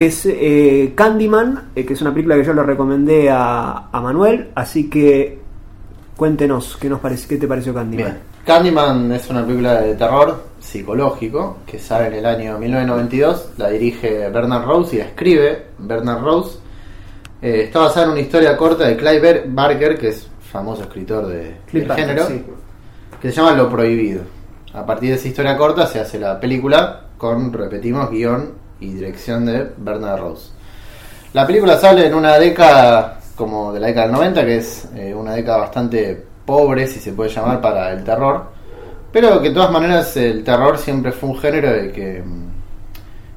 es eh, Candyman, eh, que es una película que yo le recomendé a, a Manuel, así que cuéntenos qué nos parece, qué te pareció Candyman. Bien. Candyman es una película de terror psicológico que sale en el año 1992. La dirige Bernard Rose y la escribe Bernard Rose. Eh, está basada en una historia corta de Clive Barker, que es famoso escritor de, del Barker, género, sí. que se llama Lo Prohibido. A partir de esa historia corta se hace la película con, repetimos, guion y dirección de Bernard Rose. La película sale en una década como de la década del 90, que es eh, una década bastante pobre, si se puede llamar, para el terror. Pero que de todas maneras el terror siempre fue un género de que,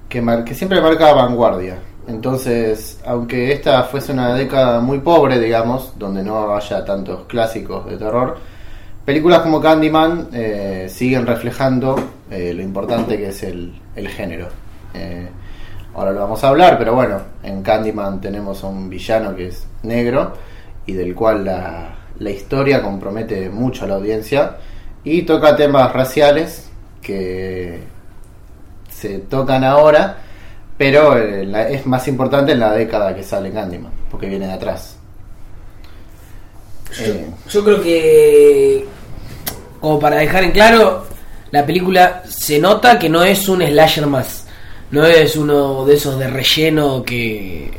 que, mar- que siempre marca vanguardia. Entonces, aunque esta fuese una década muy pobre, digamos, donde no haya tantos clásicos de terror, películas como Candyman eh, siguen reflejando eh, lo importante que es el, el género. Eh, ahora lo vamos a hablar, pero bueno, en Candyman tenemos a un villano que es negro y del cual la, la historia compromete mucho a la audiencia y toca temas raciales que se tocan ahora, pero eh, la- es más importante en la década que sale Candyman, porque viene de atrás. Eh, Yo creo que, como para dejar en claro, la película se nota que no es un slasher más. No es uno de esos de relleno que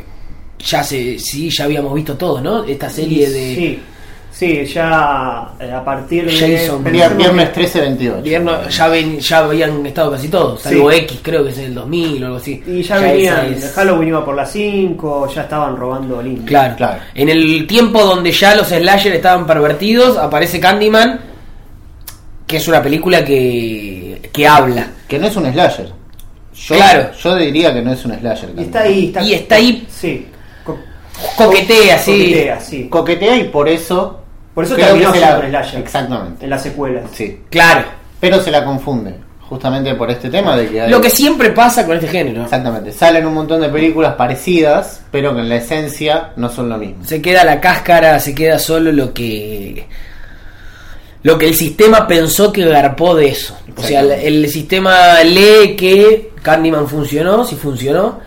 ya se, sí, ya habíamos visto todo, ¿no? Esta serie de Sí, sí, ya eh, a partir de... Jason. Viernes que- 13, 28. Vierno- ya, ven, ya habían estado casi todos, salvo Sí. X, creo que es en el 2000 o algo así. Y ya, venían, esa es- Halloween iba por las 5, ya estaban robando líneas. Claro. Claro. En el tiempo donde ya los slasher estaban pervertidos, aparece Candyman, que es una película que, que habla. Que no es un slasher. Yo, Claro. Yo diría que no es un slasher. Y está ahí, está, Y está ahí- Sí. Co- Coquetea, sí. coquetea, sí. Coquetea y por eso. Por eso creo terminó que se siendo la- un slasher. Exactamente. En las secuelas. Sí. Claro. Pero se la confunde. Justamente por este tema de que hay. Lo que siempre pasa con este género. Exactamente. Salen un montón de películas parecidas, pero que en la esencia no son lo mismo. Se queda la cáscara, se queda solo lo que lo que el sistema pensó que garpó de eso. O sea, el, el sistema lee que Candyman funcionó, si funcionó,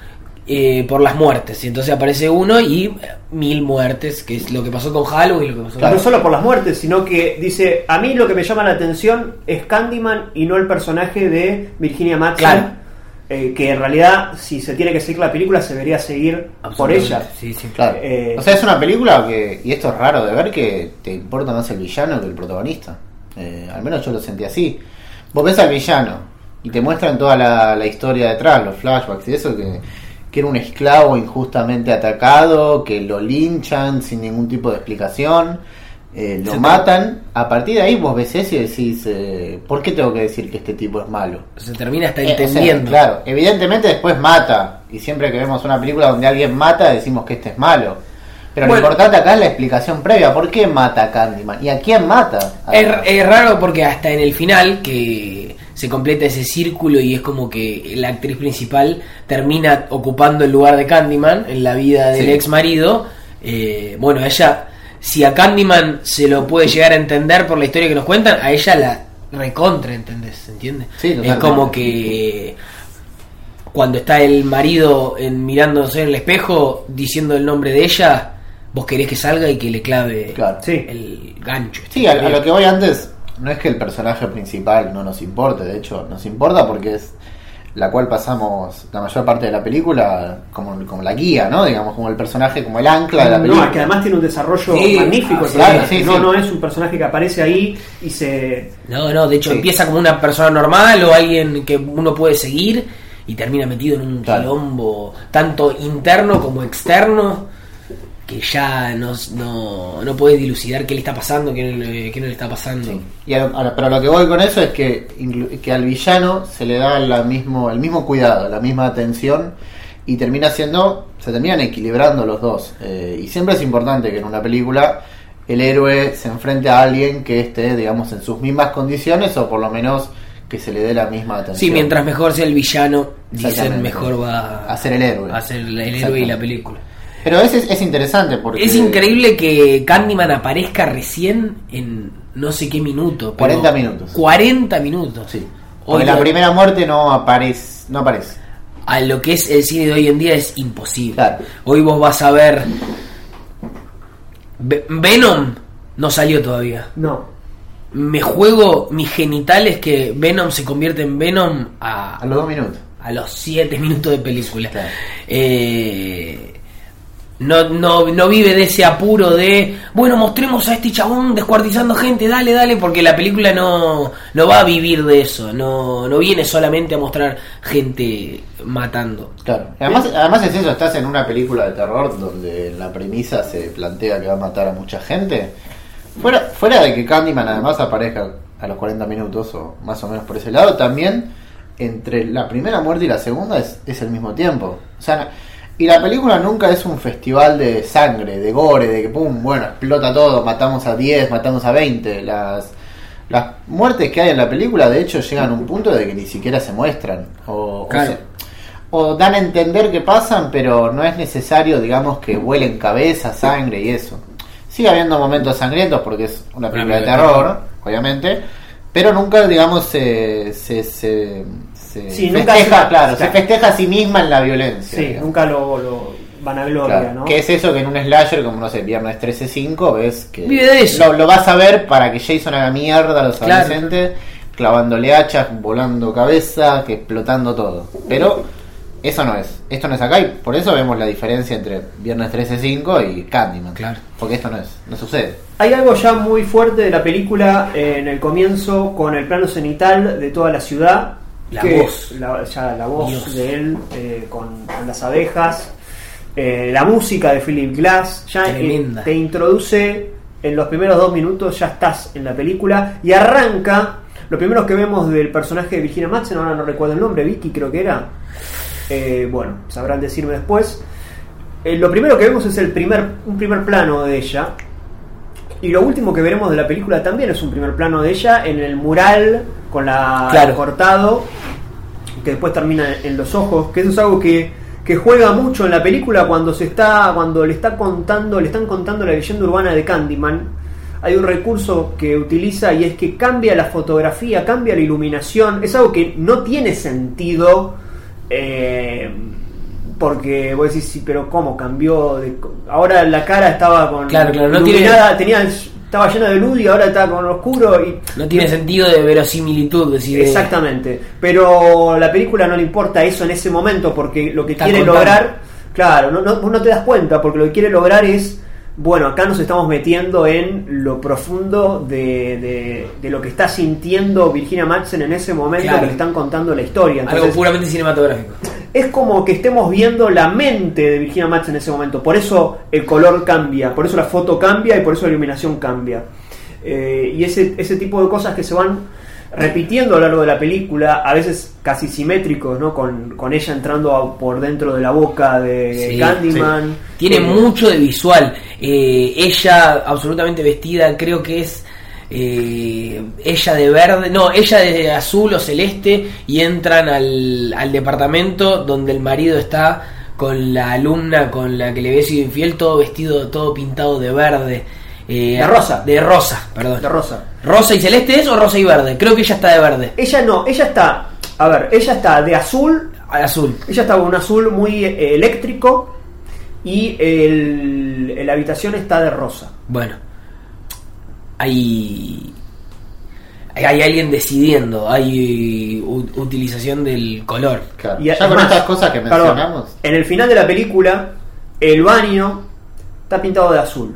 eh, por las muertes. Y entonces aparece uno y mil muertes, que es lo que pasó con Halloween, lo que pasó Claro. No solo por las muertes, sino que dice, a mí lo que me llama la atención es Candyman y no el personaje de Virginia Madsen. Claro. eh, que en realidad, si se tiene que seguir la película, se debería seguir por ella. Sí, sí. Claro. Eh, o sea, es una película que, y esto es raro de ver, que te importa más el villano que el protagonista. Eh, al menos yo lo sentí así. Vos ves al villano y te muestran toda la, la historia detrás, los flashbacks y eso, que, que era un esclavo injustamente atacado, que lo linchan sin ningún tipo de explicación, eh, lo matan. A partir de ahí vos ves eso y decís, eh, ¿por qué tengo que decir que este tipo es malo? Se termina hasta Eh, o sea, entendiendo. claro, evidentemente después mata. Y siempre que vemos una película donde alguien mata, decimos que este es malo. Pero Bueno. lo importante acá es la explicación previa. ¿Por qué mata a Candyman? ¿Y a quién mata? Es, es raro porque hasta en el final que se completa ese círculo y es como que la actriz principal termina ocupando el lugar de Candyman en la vida del Sí. ex marido. Eh, bueno, ella, si a Candyman se lo puede llegar a entender por la historia que nos cuentan, a ella la recontra, ¿entendés? ¿Entiendes? Sí, es como que cuando está el marido en, mirándose en el espejo diciendo el nombre de ella, vos querés que salga y que le clave Claro. Sí. el gancho. Sí, a, a lo que voy antes, no es que el personaje principal no nos importe. De hecho, nos importa porque es la cual pasamos la mayor parte de la película como, como la guía, ¿no? Digamos, como el personaje, como el ancla de la película. No, es que además tiene un desarrollo Sí, magnífico. ah, claro, sí, no, sí. no es un personaje que aparece ahí y se... No, no, de hecho Sí. empieza como una persona normal o alguien que uno puede seguir y termina metido en un Claro. quilombo tanto interno como externo que ya no, no, no puedes dilucidar qué le está pasando, qué no, le- qué no le está pasando. Sí. Y a- a- pero lo que voy con eso es que, que al villano se le da la mismo, el mismo cuidado, la misma atención y termina siendo, se terminan equilibrando los dos. Eh, y siempre es importante que en una película el héroe se enfrente a alguien que esté, digamos, en sus mismas condiciones o por lo menos que se le dé la misma atención. Sí, mientras mejor sea el villano, dicen mejor va A ser el héroe. a ser el héroe y la película. Pero es, es, es interesante porque... Es increíble que Candyman aparezca recién en no sé qué minuto. pero 40 minutos. 40 minutos. Sí. Hoy Porque la primera muerte no aparece. No aparece. a lo que es el cine de hoy en día es imposible. Claro. Hoy vos vas a ver Ve- Venom no salió todavía. No. Me juego mis genitales que Venom se convierte en Venom a, A los dos minutos. a los 7 minutos de película. Claro. Eh, no, no, no vive de ese apuro de, bueno, mostremos a este chabón descuartizando gente, dale, dale, porque la película no, no va a vivir de eso, no, no viene solamente a mostrar gente matando. Claro. Además, además es eso, estás en una película de terror donde la premisa se plantea que va a matar a mucha gente. Fuera, fuera de que Candyman además aparezca a los 40 minutos o más o menos por ese lado, también entre la primera muerte y la segunda es, es el mismo tiempo. O sea, y la película nunca es un festival de sangre, de gore, de que pum, bueno, explota todo, matamos a 10, matamos a 20. Las, las muertes que hay en la película de hecho llegan a un punto de que ni siquiera se muestran. O, o Claro. se- o dan a entender que pasan, pero no es necesario, digamos, que vuelen cabeza, sangre y eso. Sigue habiendo momentos sangrientos porque es una película de película de terror, obviamente, pero nunca, digamos, se, se, se, se Sí, nunca festeja, se- claro, se claro. festeja a sí misma en la violencia. Sí, digamos. nunca lo, lo van a gloria, Claro, ¿no? Que es eso que en un slasher, como no sé, Viernes 13-5, ves que Vive de eso. Lo, lo vas a ver para que Jason haga mierda a los Claro. adolescentes, clavándole hachas, volando cabeza, que explotando todo. Pero eso no es, esto no es acá y por eso vemos la diferencia entre Viernes 13-5 y Candyman. Claro. Porque esto no es, no sucede. Hay algo ya muy fuerte de la película eh, en el comienzo con el plano cenital de toda la ciudad. La voz. La, ya la voz Dios. de él eh, con, con las abejas. eh, la música de Philip Glass. Ya Tremenda. te introduce en los primeros dos minutos, ya estás en la película. Y arranca. Lo primero que vemos del personaje de Virginia Madsen, ahora no recuerdo el nombre, Vicky creo que era. Eh, bueno, sabrán decirme después. Lo primero que vemos es el primer, un primer plano de ella. Y lo último que veremos de la película también es un primer plano de ella en el mural con la Claro. cortado que después termina en los ojos, que eso es algo que, que juega mucho en la película cuando se está cuando le está contando, le están contando la leyenda urbana de Candyman. Hay un recurso que utiliza y es que cambia la fotografía, cambia la iluminación. Es algo que no tiene sentido eh, porque vos decís, sí, pero ¿cómo cambió? de- ahora la cara estaba con Claro, claro, no iluminada, tenía, estaba llena de luz y ahora está con oscuro y No tiene sentido de verosimilitud decir de- Exactamente. Pero la película no le importa eso en ese momento porque lo que Está quiere contando. lograr, claro, no, no, vos no te das cuenta porque lo que quiere lograr es, bueno, acá nos estamos metiendo en lo profundo de, de- de lo que está sintiendo Virginia Madsen en ese momento Claro. que le están contando la historia. algo puramente cinematográfico. es como que estemos viendo la mente de Virginia Madsen en ese momento. Por eso el color cambia, por eso la foto cambia y por eso la iluminación cambia. Eh, y ese, ese tipo de cosas que se van repitiendo a lo largo de la película, a veces casi simétricos, ¿no? Con, con ella entrando a- por dentro de la boca de Sí, Candyman. Tiene mucho de visual. Eh, ella absolutamente vestida, creo que es eh, ella de verde, no, ella de azul o celeste y entran al, al departamento donde el marido está con la alumna con la que le había sido infiel, todo vestido, todo pintado de verde. Eh, De rosa. De rosa, perdón. De rosa. ¿Rosa y celeste es o rosa y verde? Creo que ella está de verde. Ella no, ella está, a ver, ella está de azul Al azul. Ella estaba con un azul muy eh, eléctrico y el, la habitación está de rosa. Bueno, hay, hay, alguien decidiendo, hay utilización del color. Claro. Y ya con más, estas cosas que perdón, mencionamos. en el final de la película, el baño está pintado de azul.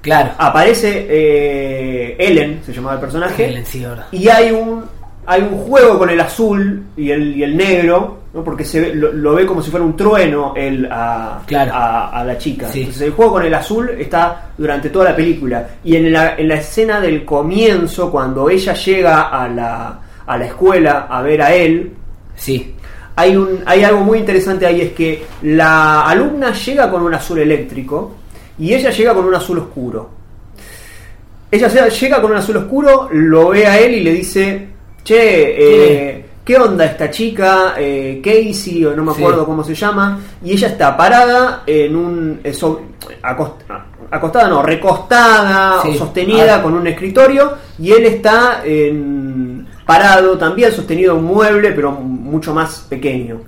Claro. Aparece eh, Ellen, se llamaba el personaje, Ellen, sí, verdad. y hay un hay un juego con el azul y el, y el negro, ¿no? porque se ve- lo, lo ve como si fuera un trueno a, Claro. a, a la chica. Sí. Entonces el juego con el azul está durante toda la película. Y en la, en la escena del comienzo, cuando ella llega a la, a la escuela a ver a él, Sí, hay, un, hay algo muy interesante ahí, es que la alumna llega con un azul eléctrico y ella llega con un azul oscuro. Ella llega con un azul oscuro, lo ve a él y le dice, che, eh, ¿qué onda esta chica? Eh, Casey, o no me Sí. acuerdo cómo se llama, y ella está parada en un... eh, so- acost- acostada, no, recostada Sí. o sostenida Ah. con un escritorio y él está en- parado también, sostenido en un mueble, pero mucho más pequeño.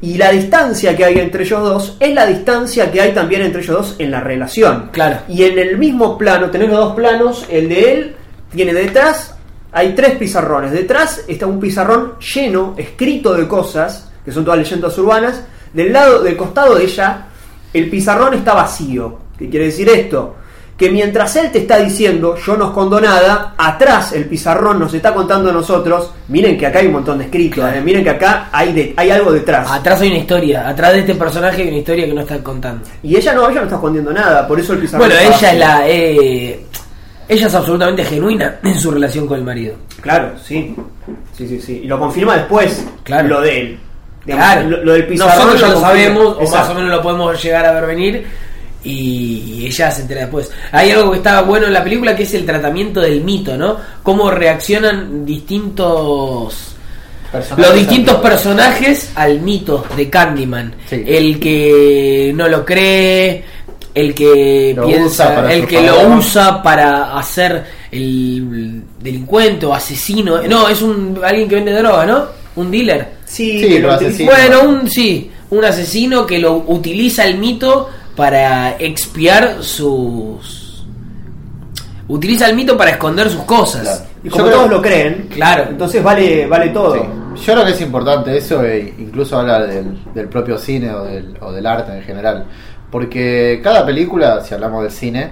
Y la distancia que hay entre ellos dos es la distancia que hay también entre ellos dos en la relación. Claro. Y en el mismo plano, tenés los dos planos, el de él tiene detrás, hay tres pizarrones. Detrás está un pizarrón lleno, escrito de cosas, que son todas leyendas urbanas. Del lado, del costado de ella, el pizarrón está vacío. ¿Qué quiere decir esto? Que mientras él te está diciendo, yo no escondo nada, atrás el pizarrón nos está contando a nosotros, miren que acá hay un montón de escritos, Claro. eh, miren que acá hay, de- hay algo detrás. Atrás hay una historia, atrás de este personaje hay una historia que no está contando. Y ella no, ella no está escondiendo nada, por eso el pizarrón Bueno, ella es la. eh, ella es absolutamente genuina en su relación con el marido. Claro, sí. Sí, sí, sí. Y lo confirma después Claro. lo de él. Digamos, Claro, lo, lo del pizarrón. nosotros ya lo confirma. sabemos, o más o menos lo podemos llegar a ver venir. Y ella se entera después. Hay algo que está bueno en la película que es el tratamiento del mito, ¿no? Cómo reaccionan distintos Personajes los distintos personajes al mito de Candyman. Sí. El que no lo cree, el que Lo usa piensa, para el que lo usa para hacer el delincuente o asesino. No, es un alguien que vende droga, ¿no? Un dealer. Sí, lo así. Bueno, un sí, un asesino que lo utiliza el mito para expiar sus utiliza el mito para esconder sus cosas. Claro. Y como Yo creo- todos lo creen, Claro. entonces vale, vale todo. Sí. Yo creo que es importante eso, e incluso habla del, del propio cine o del, o del arte en general. Porque cada película, si hablamos del cine,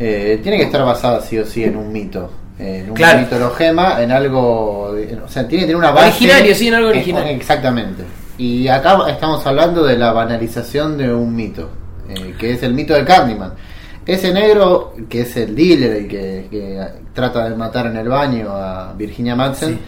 eh, tiene que estar basada sí o sí en un mito. En un Claro. mitologema, en algo. de- o sea, tiene que tener una base. Originario, sí, en algo original. exactamente. Y acá estamos hablando de la banalización de un mito, eh, que es el mito de Candyman. Ese negro, que es el dealer y que, que trata de matar en el baño a Virginia Madsen,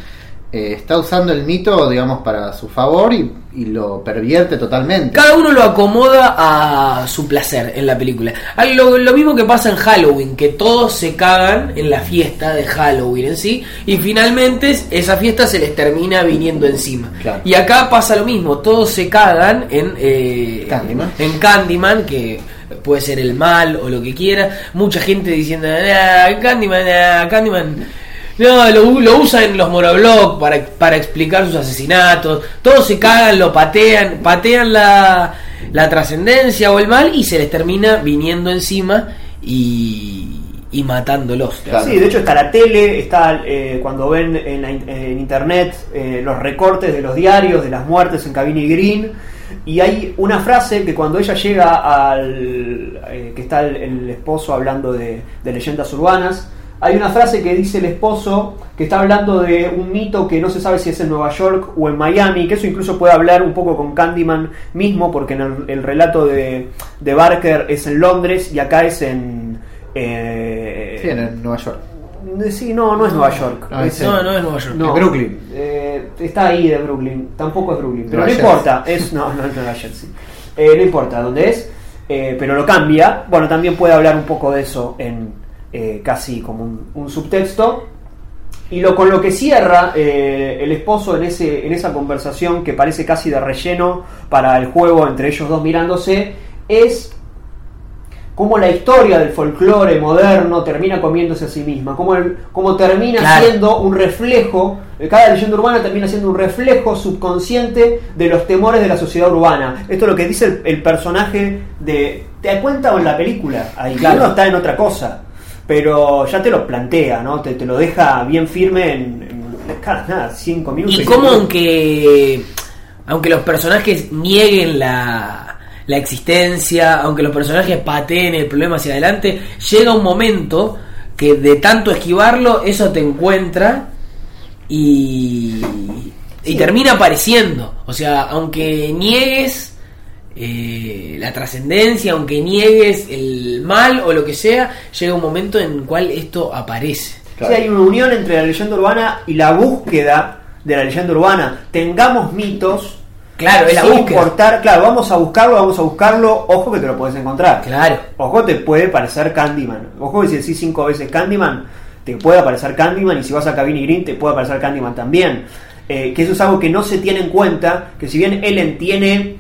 eh, está usando el mito, digamos, para su favor y, y lo pervierte totalmente. Cada uno lo acomoda a su placer en la película. Lo, lo mismo que pasa en Halloween, que todos se cagan en la fiesta de Halloween en sí, y finalmente esa fiesta se les termina viniendo encima. Claro. Y acá pasa lo mismo, todos se cagan en, eh, Candyman. en Candyman, que puede ser el mal o lo que quiera. Mucha gente diciendo, "Ah, Candyman, ah, Candyman. No, lo, lo usan en los monoblogs para, para explicar sus asesinatos. Todos se cagan, lo patean, patean la, la trascendencia o el mal y se les termina viniendo encima y, y matándolos. Claro. Sí, de hecho está la tele, está eh, cuando ven en, la en internet eh, los recortes de los diarios, de las muertes en Cabini Green, y hay una frase que cuando ella llega al... eh, que está el, el esposo hablando de, de leyendas urbanas, hay una frase que dice el esposo que está hablando de un mito que no se sabe si es en Nueva York o en Miami, que eso incluso puede hablar un poco con Candyman mismo, porque en el, el relato de, de Barker es en Londres y acá es en... eh, Sí, en Nueva York. Sí, no, no es Nueva York. No, es, No, no es Nueva York. no. Brooklyn. Eh, está ahí de Brooklyn. Tampoco es Brooklyn. Pero Nueva no Jersey. importa. Es, no, no es Nueva Jersey. Eh, no importa dónde es. eh, pero lo cambia. Bueno, también puede hablar un poco de eso en eh, casi como un, un subtexto. Y lo con lo que cierra eh, el esposo en, ese, en esa conversación que parece casi de relleno para el juego entre ellos dos mirándose es cómo la historia del folclore moderno termina comiéndose a sí misma, cómo, el- cómo termina Claro. siendo un reflejo, eh, cada leyenda urbana termina siendo un reflejo subconsciente de los temores de la sociedad urbana. Esto es lo que dice el, el personaje de... ¿Te das cuenta en la película? Ahí Claro. uno está en otra cosa, pero ya te lo plantea, ¿no? Te, te lo deja bien firme en, en nada, cinco minutos. Y cómo aunque aunque los personajes nieguen la, la existencia, aunque los personajes pateen el problema hacia adelante, llega un momento que de tanto esquivarlo, eso te encuentra y, y Sí. termina apareciendo. O sea, aunque niegues eh, la trascendencia, aunque niegues el mal o lo que sea, llega un momento en el cual esto aparece. Sí, hay una unión entre la leyenda urbana y la búsqueda de la leyenda urbana. Tengamos mitos. Claro, es la sin búsqueda. importar, claro, vamos a buscarlo, vamos a buscarlo. Ojo que te lo puedes encontrar. Claro. Ojo te puede parecer Candyman. Ojo que si decís cinco veces Candyman, te puede aparecer Candyman. Y si vas a Cabini Green, te puede aparecer Candyman también. Eh, que eso es algo que no se tiene en cuenta. Que si bien Ellen tiene.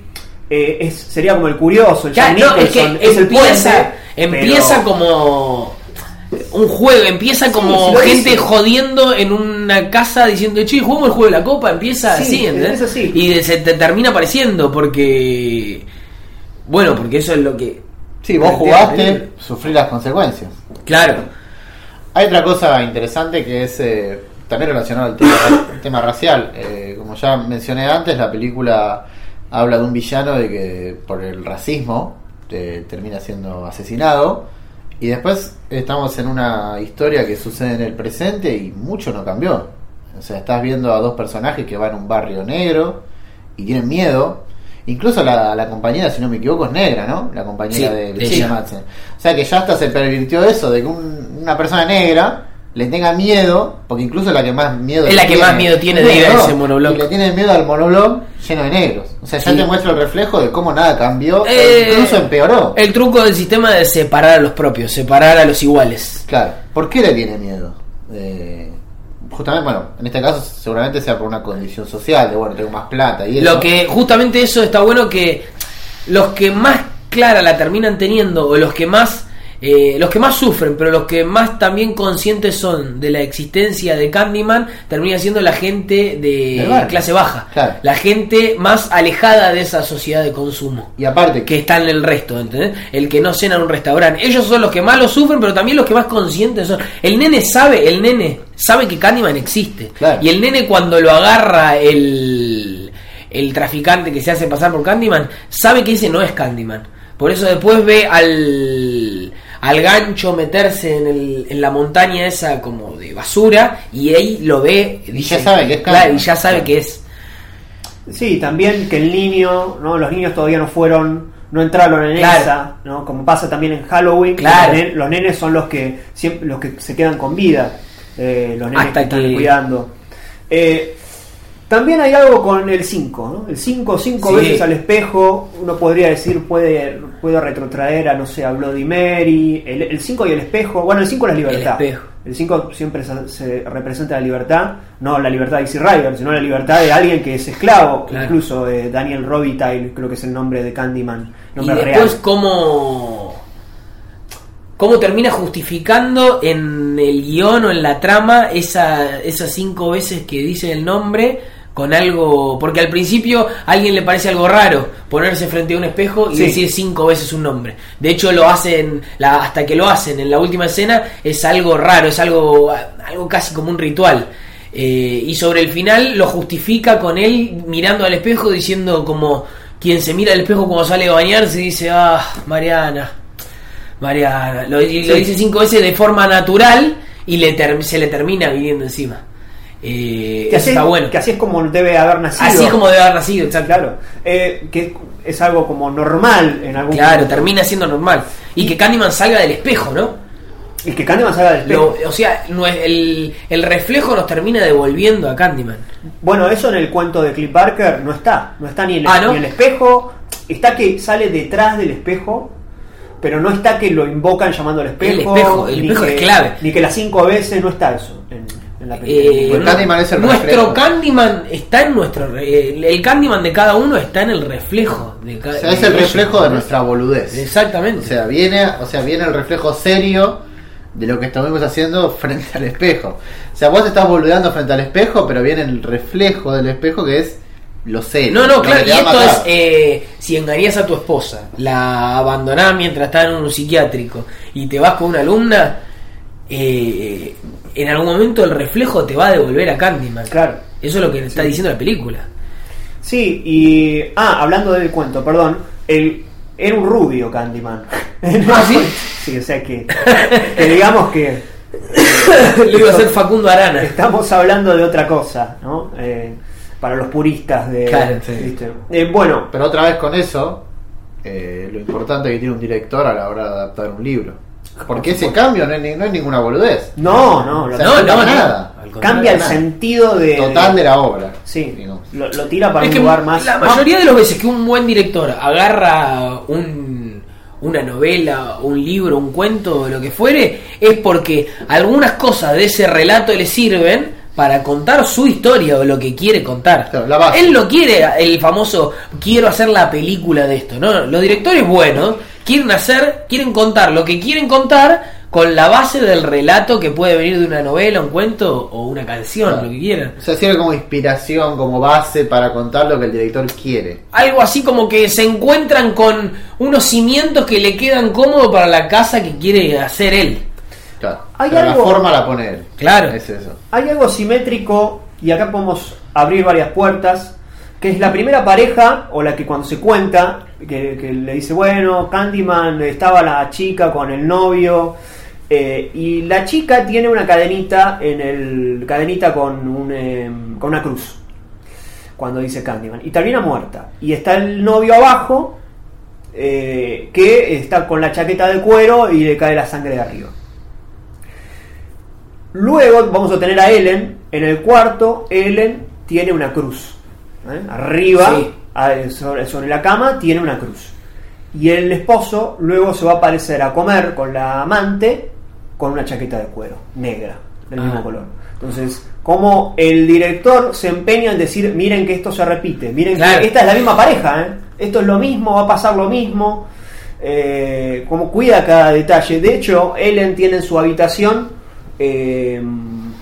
Eh, es, sería como el curioso, el Ya, no, es que es el empieza, puente, empieza pero- como un juego, empieza como sí gente jodiendo en una casa diciendo, che, jugamos el juego de la copa, empieza Sí, así, ¿entendés? es así. Y se te termina apareciendo porque... Bueno, porque eso es lo que... Sí, vos jugaste, sufrí las consecuencias. Claro. Hay otra cosa interesante que es eh, también relacionado al tema, al tema racial. Eh, como ya mencioné antes, la película habla de un villano de que por el racismo eh, termina siendo asesinado. Y después estamos en una historia que sucede en el presente y mucho no cambió. O sea, estás viendo a dos personajes que van a un barrio negro y tienen miedo. Incluso la, la compañera, si no me equivoco, es negra, ¿no? La compañera Sí, de ella. Madsen. O sea que ya hasta se pervirtió eso de que un- una persona negra le tenga miedo, porque incluso la que más miedo Es la que más miedo tiene de ir a ese monobloc. Y le tiene miedo al monobloc lleno de negros. O sea, ya Sí. te muestra el reflejo de cómo nada cambió, Eh, incluso empeoró. El truco del sistema de separar a los propios, separar a los iguales. Claro, ¿por qué le tiene miedo? Eh, justamente, bueno, en este caso seguramente sea por una condición social, de bueno, tengo más plata y eso. Lo que justamente eso está bueno que los que más clara la terminan teniendo o los que más eh, los que más sufren, pero los que más también conscientes son de la existencia de Candyman, termina siendo la gente de barrio. clase baja, Claro. la gente más alejada de esa sociedad de consumo. Y aparte, Que está en el resto, ¿entendés? El que no cena en un restaurante. Ellos son los que más lo sufren, pero también los que más conscientes son. El nene sabe, el nene sabe que Candyman existe. Claro. Y el nene cuando lo agarra el, el traficante que se hace pasar por Candyman, sabe que ese no es Candyman. Por eso después ve al, al gancho meterse en, el, en la montaña esa como de basura y ahí lo ve Y ya sabe que es claro, y ya sabe que es. Sí, también que el niño, ¿no? Los niños todavía no fueron, no entraron en Claro. esa, ¿no? Como pasa también en Halloween, Claro. los, nen- los nenes son los que siempre, los que se quedan con vida, eh, los nenes Hasta que están que- cuidando. Eh, también hay algo con el 5, ¿no? El 5, cinco Sí. veces al espejo, uno podría decir, puede, puede retrotraer a, no sé, a Bloody Mary, el 5 y el espejo, bueno, el 5 es la libertad. El 5 siempre se, se representa la libertad, no la libertad de Easy Rider, sino la libertad de alguien que es esclavo, Claro. incluso eh, Daniel Robitaille, creo que es el nombre de Candyman, Y nombre después real. cómo, cómo termina justificando en el guion o en la trama esa, esas cinco veces que dice el nombre con algo, porque al principio a alguien le parece algo raro ponerse frente a un espejo y Sí. decir cinco veces un nombre. De hecho lo hacen, la, hasta que lo hacen en la última escena es algo raro, es algo, algo casi como un ritual. Eh, y sobre el final lo justifica con él mirando al espejo diciendo como quien se mira al espejo cuando sale a bañarse y dice, ah, Mariana, Mariana. Lo, y lo dice cinco veces de forma natural y le ter- se le termina viniendo encima. Eh, Que así, está bueno. que así es como debe haber nacido. Así es como debe haber nacido, exacto. Claro, eh, que es algo como normal en algún Claro, punto. termina siendo normal. Y que Candyman salga del espejo, ¿no? Y que Candyman salga del espejo. Lo- o sea, no es- el, el reflejo nos termina devolviendo a Candyman. Bueno, eso en el cuento de Cliff Barker no está. No está ni el, Ah, ¿no? ni el espejo. Está que sale detrás del espejo. Pero no está que lo invocan llamando al espejo. El espejo, el ni espejo que- es clave. Ni que las cinco veces no está eso en, la. Eh, Porque Candyman es el nuestro reflejo. Candyman está en nuestro. El, el Candyman de cada uno está en el reflejo. De ca- O sea, es el reflejo de nuestra boludez. Exactamente. O sea, viene, o sea, viene el reflejo serio de lo que estamos haciendo frente al espejo. O sea, vos estás boludeando frente al espejo, pero viene el reflejo del espejo que es lo serio. No, no, claro, y esto es, eh, si engañas a tu esposa, la abandonás mientras está en un psiquiátrico y te vas con una alumna, eh, en algún momento el reflejo te va a devolver a Candyman. Claro. Eso es lo que está diciendo la película. Sí, y. Ah, hablando del cuento, perdón. El, era un rubio Candyman. ¿Ah, sí? Sí, o sea que. que digamos que. Le iba a hacer Facundo Arana. Estamos hablando de otra cosa, ¿no? Eh, para los puristas de. Claro, sí. ¿viste? Eh, bueno, Pero otra vez con eso, eh, lo importante que tiene un director a la hora de adaptar un libro. Porque ese cambio no es, ni- no es ninguna boludez. no, no, lo- O sea, No, no, nada. Cambia el nada. sentido de. Total de la obra. Sí, lo, lo tira para Es un que lugar más. la más- mayoría de las veces que un buen director agarra un, una novela, un libro, un cuento, lo que fuere, es porque algunas cosas de ese relato le sirven para contar su historia o lo que quiere contar. Claro, la base. Él no quiere el famoso quiero hacer la película de esto, no, los directores buenos quieren hacer, quieren contar lo que quieren contar con la base del relato que puede venir de una novela, un cuento o una canción, Claro. lo que quieran. O sea, sirve como inspiración, como base para contar lo que el director quiere. Algo así como que se encuentran con unos cimientos que le quedan cómodos para la casa que quiere hacer él. Claro. Hay Pero algo- la forma la pone él. Claro. Es eso. Hay algo simétrico, y acá podemos abrir varias puertas, que es la primera pareja, o la que cuando se cuenta, que, le dice, bueno, Candyman, estaba la chica con el novio, eh, y la chica tiene una cadenita en el cadenita con, un, eh, con una cruz, cuando dice Candyman, y termina muerta. Y está el novio abajo, eh, que está con la chaqueta de cuero y le cae la sangre de arriba. Luego vamos a tener a Ellen en el cuarto. Ellen tiene una cruz. ¿Eh? Arriba, Sí. a- sobre, sobre la cama, tiene una cruz. Y el esposo luego se va a aparecer a comer con la amante con una chaqueta de cuero, negra, del Ah. mismo color. Entonces, como el director se empeña en decir, miren que esto se repite, miren Claro. que esta es la misma pareja, ¿eh? esto es lo mismo, va a pasar lo mismo, eh, como cuida cada detalle. De hecho, Ellen tiene en su habitación eh,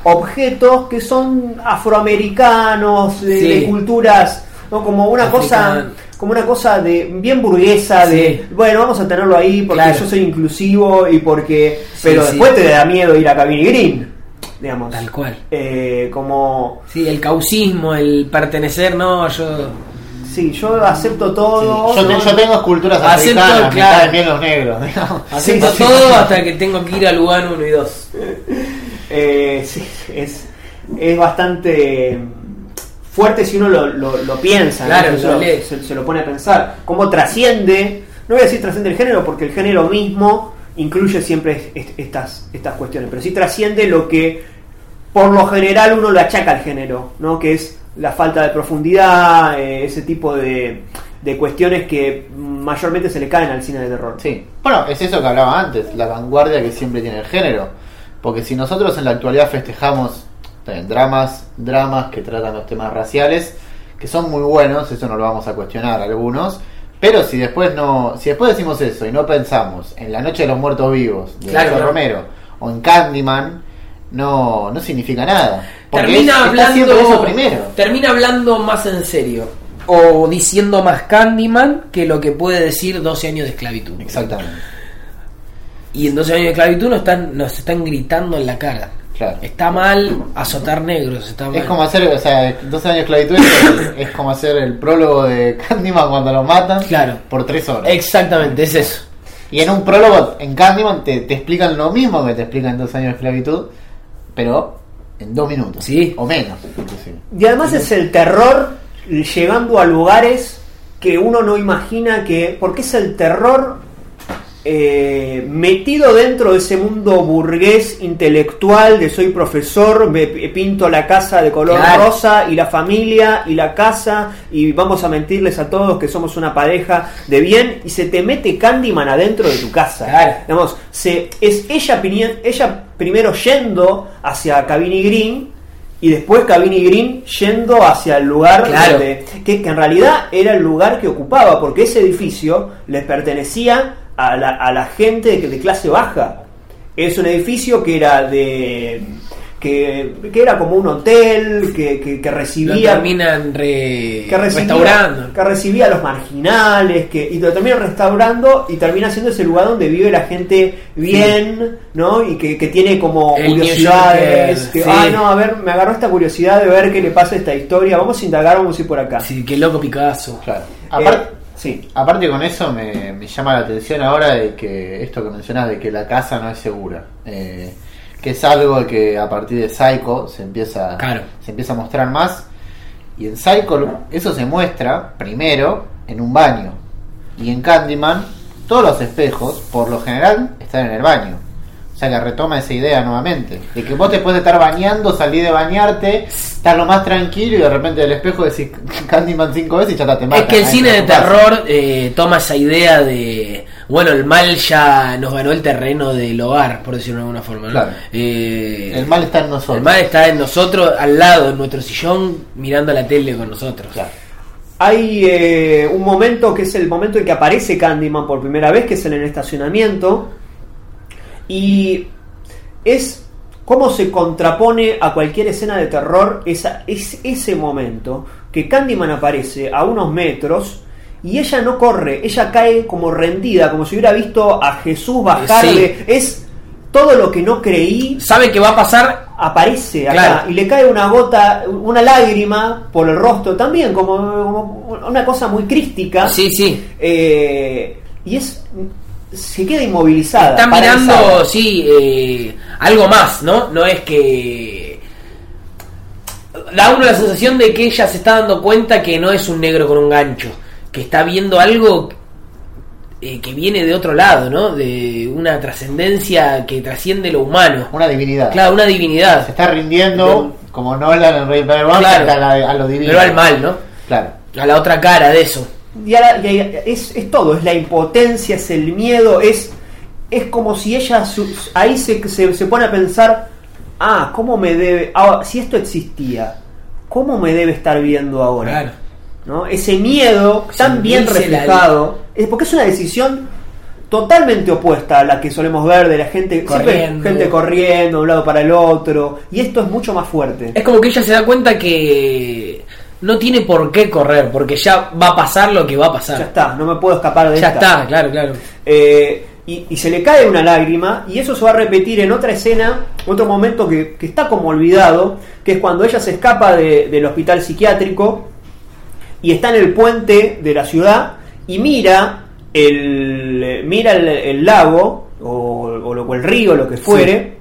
objetos que son afroamericanos, de, Sí. de culturas, ¿no? como una cosa como una cosa de bien burguesa de bueno vamos a tenerlo ahí porque Claro. yo soy inclusivo y porque Sí, pero sí. después te da miedo ir a Cabini Green digamos Tal cual. Eh, como Sí, el causismo, el pertenecer, no, yo... sí yo acepto todo yo, yo tengo esculturas Acepto, africanas, claro. bien los negros. digamos. Acepto sí, todo sí. hasta que tengo que ir a Lugano 1 y 2. Eh, sí, es, es bastante fuerte si uno lo, lo- lo piensa, ¿no? Claro, lo se- se lo pone a pensar. Cómo trasciende, no voy a decir trasciende el género porque el género mismo incluye siempre est- estas, estas cuestiones, pero sí trasciende lo que por lo general uno le achaca al género, ¿no? que es la falta de profundidad, eh, ese tipo de, de cuestiones que mayormente se le caen al cine de terror. Sí. Bueno, es eso que hablaba antes, la vanguardia que siempre tiene el género. Porque si nosotros en la actualidad festejamos también, dramas, dramas que tratan los temas raciales, que son muy buenos, eso no lo vamos a cuestionar algunos, pero si después no, si después decimos eso y no pensamos en La Noche de los Muertos Vivos de Claro. Romero o en Candyman, no, no significa nada. Porque termina es- hablando eso primero. termina hablando más en serio o diciendo más Candyman que lo que puede decir 12 años de esclavitud Exactamente. Y en 12 años de esclavitud nos están nos están gritando en la cara Claro. está mal azotar negros está mal Es como hacer, o sea, 12 años de esclavitud es, es como hacer el prólogo de Candyman cuando lo matan Claro. por 3 horas. exactamente es eso Y en un prólogo en Candyman te, te explican lo mismo que te explican en 12 años de esclavitud, pero en 2 minutos. Sí. O menos, inclusive. Y además es el terror llegando a lugares que uno no imagina que. Porque es el terror eh, metido dentro de ese mundo burgués intelectual de soy profesor, me pinto la casa de color Claro. rosa y la familia y la casa y vamos a mentirles a todos que somos una pareja de bien y se te mete Candyman adentro de tu casa. Claro. Digamos, se, es ella, ella primero yendo hacia Cabini Green y después Cabini Green yendo hacia el lugar Claro. donde- que, que en realidad era el lugar que ocupaba, porque ese edificio les pertenecía a la, a la gente de, de clase baja. Es un edificio que era de que, que era como un hotel que, que, que lo recibía terminan re- que recibía, restaurando que recibía a los marginales, que, y lo termina restaurando y termina siendo ese lugar donde vive la gente bien, ¿no? Y que, que tiene como El curiosidades. Que, ah, no, a ver, me agarró esta curiosidad de ver qué le pasa a esta historia. Vamos a indagar, vamos a ir por acá. sí qué loco Picasso Claro. Eh, sí. aparte con eso me, me llama la atención ahora de que esto que mencionas de que la casa no es segura. Eh, que es algo que a partir de Psycho se empieza, Claro. se empieza a mostrar más. Y en Psycho eso se muestra primero en un baño. Y en Candyman todos los espejos, por lo general, están en el baño. O sea que retoma esa idea nuevamente. De que vos te puedes estar bañando, salir de bañarte, estar lo más tranquilo y de repente del espejo decís Candyman cinco veces y ya te matan. Es que el ahí cine de terror eh, toma esa idea de. Bueno, el mal ya nos ganó el terreno del hogar, por decirlo de alguna forma. ¿no? Claro. Eh, El mal está en nosotros. el mal está en nosotros, al lado, en nuestro sillón, mirando la tele con nosotros. Claro. Hay eh, un momento que es el momento en que aparece Candyman por primera vez, que es en el estacionamiento. Y es cómo se contrapone a cualquier escena de terror esa, es ese momento que Candyman aparece a unos metros y ella no corre, ella cae como rendida, como si hubiera visto a Jesús bajar. Sí. de- Es todo lo que no creí Sabe que va a pasar. aparece acá Claro. y le cae una gota, una lágrima por el rostro también, como, como una cosa muy crística. Sí, sí. Eh, y es se queda inmovilizada. Está mirando, sí, eh, algo más, ¿no? No es que. Da uno la sensación de que ella se está dando cuenta que no es un negro con un gancho, que está viendo algo eh, que viene de otro lado, ¿no? De una trascendencia que trasciende lo humano. Una divinidad. Claro, una Se divinidad, está rindiendo, como Nolan en Rey Claro. a, la- a lo divino. pero al mal, ¿no? Claro. A la otra cara de eso. Y ahora- y es, es todo, es la impotencia, es el miedo, es, es como si ella su- ahí se, se, se pone a pensar, ah, ¿cómo me debe, ah, si esto existía, ¿cómo me debe estar viendo ahora? Claro. ¿No? Ese miedo tan bien reflejado, es porque es una decisión totalmente opuesta a la que solemos ver de la gente siempre Corriendo. gente corriendo de un lado para el otro, y esto es mucho más fuerte. Es como que ella se da cuenta que no tiene por qué correr, porque ya va a pasar lo que va a pasar. Ya está, no me puedo escapar de Ya esta. está, claro, claro. Eh, y, y se le cae una lágrima y eso se va a repetir en otra escena, otro momento que, que está como olvidado, que es cuando ella se escapa de- del hospital psiquiátrico y está en el puente de la ciudad y mira el, mira el, el lago o, o el río, lo que fuere,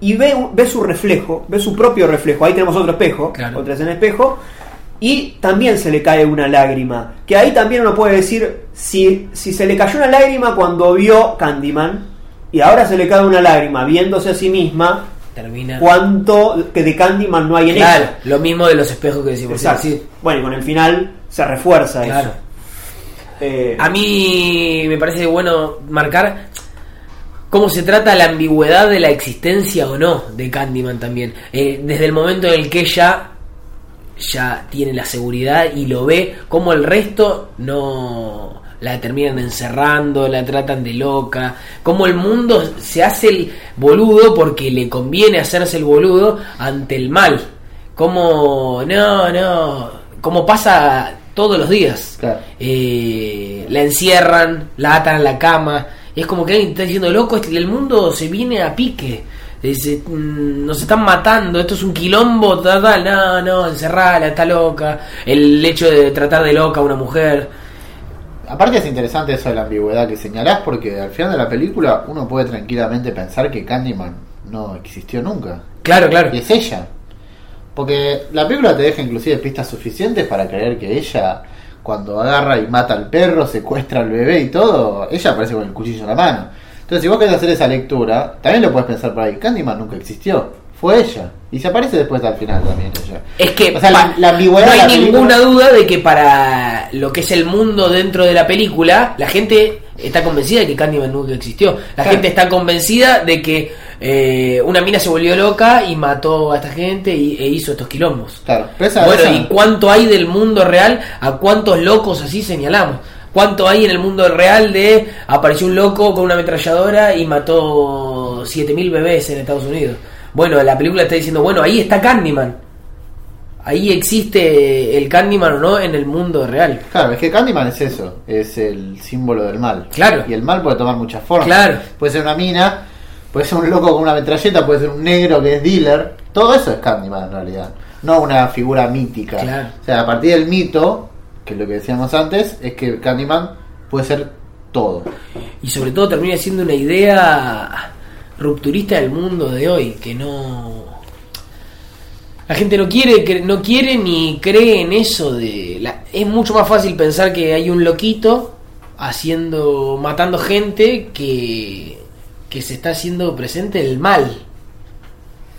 y ve, ve su reflejo, ve su propio reflejo. Ahí tenemos otro espejo, Claro. otra escena espejo. Y también se le cae una lágrima. Que ahí también uno puede decir, si, si se le cayó una lágrima cuando vio Candyman, y ahora se le cae una lágrima viéndose a sí misma, Termina. cuánto que de Candyman no hay en Claro, ella. lo mismo de los espejos que decimos. Exacto. sí. Bueno, y con el final se refuerza Claro. eso. Eh, A mí me parece bueno marcar cómo se trata la ambigüedad de la existencia o no de Candyman también. Eh, desde el momento en el que ella ya tiene la seguridad y lo ve, como el resto no la terminan encerrando, la tratan de loca, como el mundo se hace el boludo porque le conviene hacerse el boludo ante el mal, como no, no, como pasa todos los días. Claro. Eh, la encierran, la atan a la cama. Y es como que alguien está diciendo, loco, este- el mundo se viene a pique. Dice, "Mm, nos están matando, esto es un quilombo, tal, tal". no, no, encerrala, está loca. El hecho de tratar de loca a una mujer. Aparte es interesante eso de la ambigüedad que señalás porque al final de la película uno puede tranquilamente pensar que Candyman no existió nunca. Claro, claro. Y es ella. Porque la película te deja inclusive pistas suficientes para creer que ella, cuando agarra y mata al perro, secuestra al bebé y todo, ella aparece con el cuchillo en la mano. Entonces, si vos querés hacer esa lectura, también lo puedes pensar por ahí. Candyman nunca existió, fue ella. Y se aparece después al final también ella. Es que O sea, la- la ambigüedad no de la hay ninguna duda de que para lo que es el mundo dentro de la película, la gente está convencida de que Candyman nunca existió. La Claro. gente está convencida de que eh, una mina se volvió loca y mató a esta gente y, e hizo estos quilombos. Claro, esa- bueno, esa- ¿y cuánto hay del mundo real? ¿A cuántos locos así señalamos? ¿Cuánto hay en el mundo real de apareció un loco con una ametralladora y mató 7000 bebés en Estados Unidos? Bueno, la película está diciendo, bueno, ahí está Candyman. Ahí existe el Candyman o no en el mundo real. Claro, es que Candyman es eso, es el símbolo del mal. Claro. Y el mal puede tomar muchas formas. Claro. Puede ser una mina, puede ser un loco con una metralleta, puede ser un negro que es dealer. Todo eso es Candyman en realidad. No una figura mítica. Claro. O sea, a partir del mito, que lo que decíamos antes, es que Candyman puede ser todo. Y sobre todo termina siendo una idea rupturista del mundo de hoy, que no... La gente no quiere, no quiere ni cree en eso de... La, es mucho más fácil pensar que hay un loquito haciendo, matando gente que, que se está haciendo presente el mal.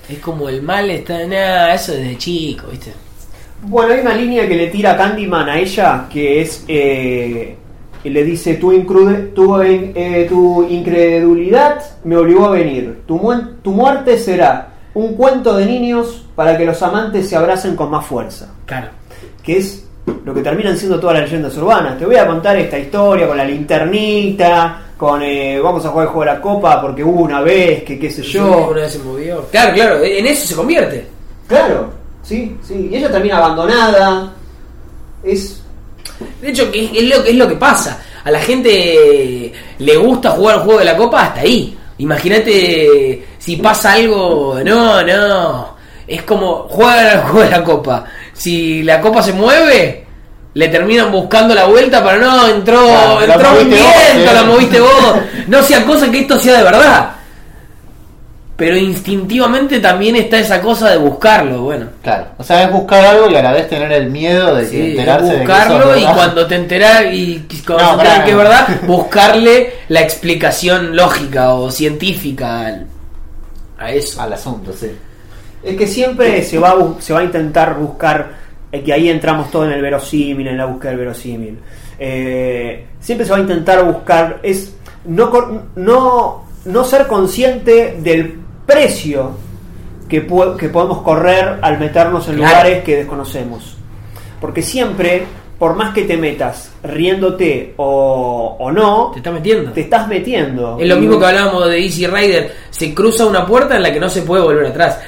Es como el mal está... Nah, eso desde chico, ¿viste? Bueno, hay una línea que le tira Candyman a ella que es. eh, le dice: tu, incrude- tu, eh, tu incredulidad me obligó a venir. Tu, muen- tu muerte será un cuento de niños para que los amantes se abracen con más fuerza. Claro. Que es lo que terminan siendo todas las leyendas urbanas. Te voy a contar esta historia con la linternita, con eh, vamos a jugar el juego de la copa porque hubo una vez que qué sé Sí, yo. una vez se movió. Claro, claro, en eso se convierte. Claro, sí, sí. Y ella termina abandonada. Es. De hecho, es, lo, es lo que pasa. A la gente le gusta jugar el juego de la copa hasta ahí. Imagínate si pasa algo. No, no. Es como juegan al juego de la copa. Si la copa se mueve, le terminan buscando la vuelta para no, entró, Claro, la entró un vos, viento, eh. la moviste vos. No sea cosa que esto sea de verdad. Pero instintivamente también está esa cosa de buscarlo, bueno. Claro. O sea, es buscar algo y a la vez tener el miedo de Sí, enterarse de que buscarlo eso es y cuando te enteras y cuando No, que es verdad, buscarle la explicación lógica o científica al- a eso. Al asunto, sí. Es que siempre se va, a se va a intentar buscar, eh, que ahí entramos todo en el verosímil, en la búsqueda del verosímil. Eh, siempre se va a intentar buscar, es no, no, no ser consciente del precio que, que podemos correr al meternos en Claro. lugares que desconocemos. Porque siempre, por más que te metas riéndote o, o no, Te está metiendo. te estás metiendo. Es lo mismo que hablábamos de Easy Rider. Se cruza una puerta en la que no se puede volver atrás.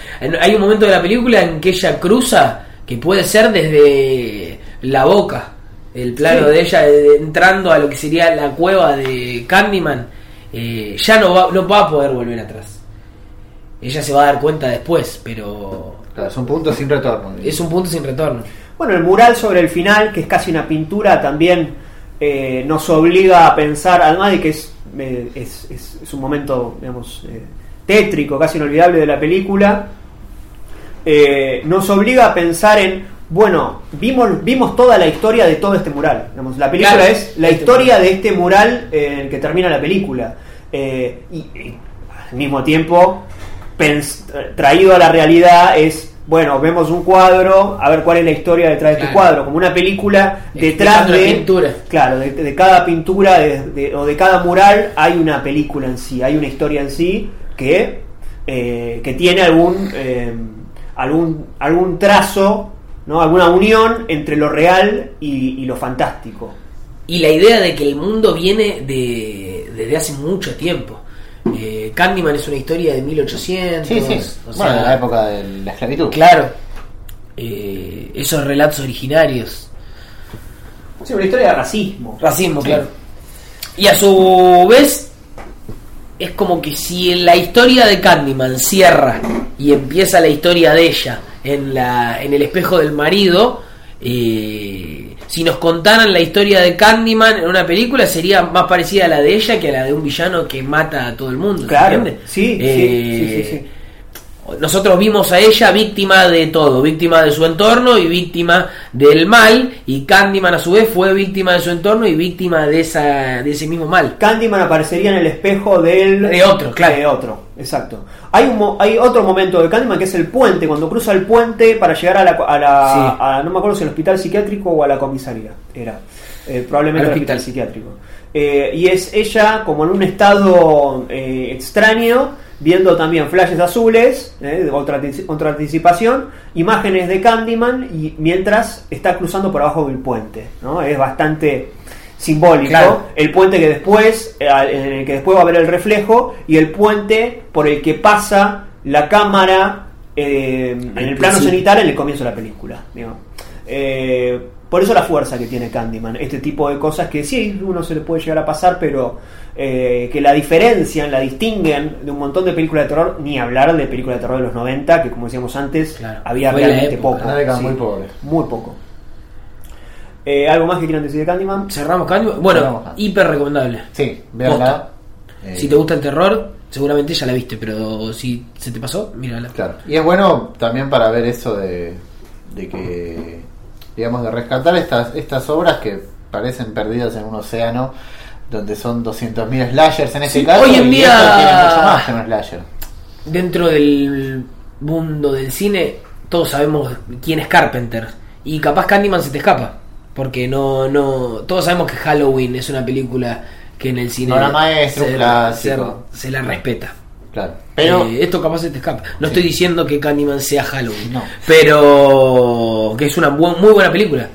Hay un momento de la película en que ella cruza, que puede ser desde la boca. El plano Sí. de ella entrando a lo que sería la cueva de Candyman. eh, ya no va, no va a poder volver atrás. Ella se va a dar cuenta después, pero Claro, es un punto sin retorno. es un punto sin retorno. Bueno, el mural sobre el final, que es casi una pintura, también eh, nos obliga a pensar, además de que es, eh, es, es- es un momento, digamos, eh, tétrico, casi inolvidable de la película, eh, nos obliga a pensar en, bueno, vimos, vimos toda la historia de todo este mural. Digamos, la película Claro, es la este historia de este mural en el que termina la película. Eh, y, y al mismo tiempo, traído a la realidad es, bueno, vemos un cuadro, a ver cuál es la historia detrás de este cuadro, como una película detrás de... pintura. Claro, de, de cada pintura de- o de cada mural hay una película en sí, hay una historia en sí que, eh, que tiene algún, eh, algún, algún trazo, ¿no? alguna unión entre lo real y, y lo fantástico. Y la idea de que el mundo viene de, desde hace mucho tiempo. Candyman es una historia de 1800. Sí, sí. o bueno, sea, la época de la esclavitud. Claro. Eh, esos relatos originarios. Sí, una historia de racismo. Racismo, Sí. claro. Y a su vez, es como que si la historia de Candyman cierra y empieza la historia de ella en, la, en el espejo del marido, eh, si nos contaran la historia de Candyman en una película, sería más parecida a la de ella que a la de un villano que mata a todo el mundo. ¿se Claro, sí, sí, Eh, sí, sí, sí. Nosotros vimos a ella víctima de todo, víctima de su entorno y víctima del mal, y Candyman a su vez fue víctima de su entorno y víctima de esa de ese mismo mal. Candyman aparecería en el espejo del De otro, claro. de otro, exacto. Hay un hay otro momento de Candyman que es el puente, cuando cruza el puente para llegar a la, a la- Sí. a- no me acuerdo si al hospital psiquiátrico o a la comisaría, era Eh, probablemente al hospital. hospital psiquiátrico. Eh, y es ella como en un estado eh, extraño, viendo también flashes azules, eh, otra, antici- otra anticipación, imágenes de Candyman y mientras está cruzando por abajo del puente, ¿no? Es bastante simbólico Claro. el puente que después en el que después va a ver el reflejo y el puente por el que pasa la cámara eh, en el plano cenital en el comienzo de la película digamos. Eh, por eso la fuerza que tiene Candyman este tipo de cosas que sí uno se le puede llegar a pasar pero eh, que la diferencian la distinguen de un montón de películas de terror ni hablar de películas de terror de los 90 que como decíamos antes Claro. había realmente época, poco una década sí. muy pobre. muy poco Eh, algo más que quieran decir de Candyman Cerramos Candyman. Bueno, Cerramos hiper recomendable. Sí, véanla. Eh, Si te gusta el terror, seguramente ya la viste, pero si se te pasó, mírala. Claro. Y es bueno también para ver eso de, de que, digamos, de rescatar estas, estas obras que parecen perdidas en un océano donde son 200.000 slashers en este Sí, caso. hoy en día- mucho más que un slasher. Dentro del mundo del cine, todos sabemos quién es Carpenter. Y capaz Candyman se te escapa. Porque no, no. Todos sabemos que Halloween es una película que en el cine maestra, se, clásico. se- se la respeta. Claro. Pero Eh, esto capaz se te escapa. No Sí. estoy diciendo que Candyman sea Halloween. No. Pero que es una bu- muy buena película.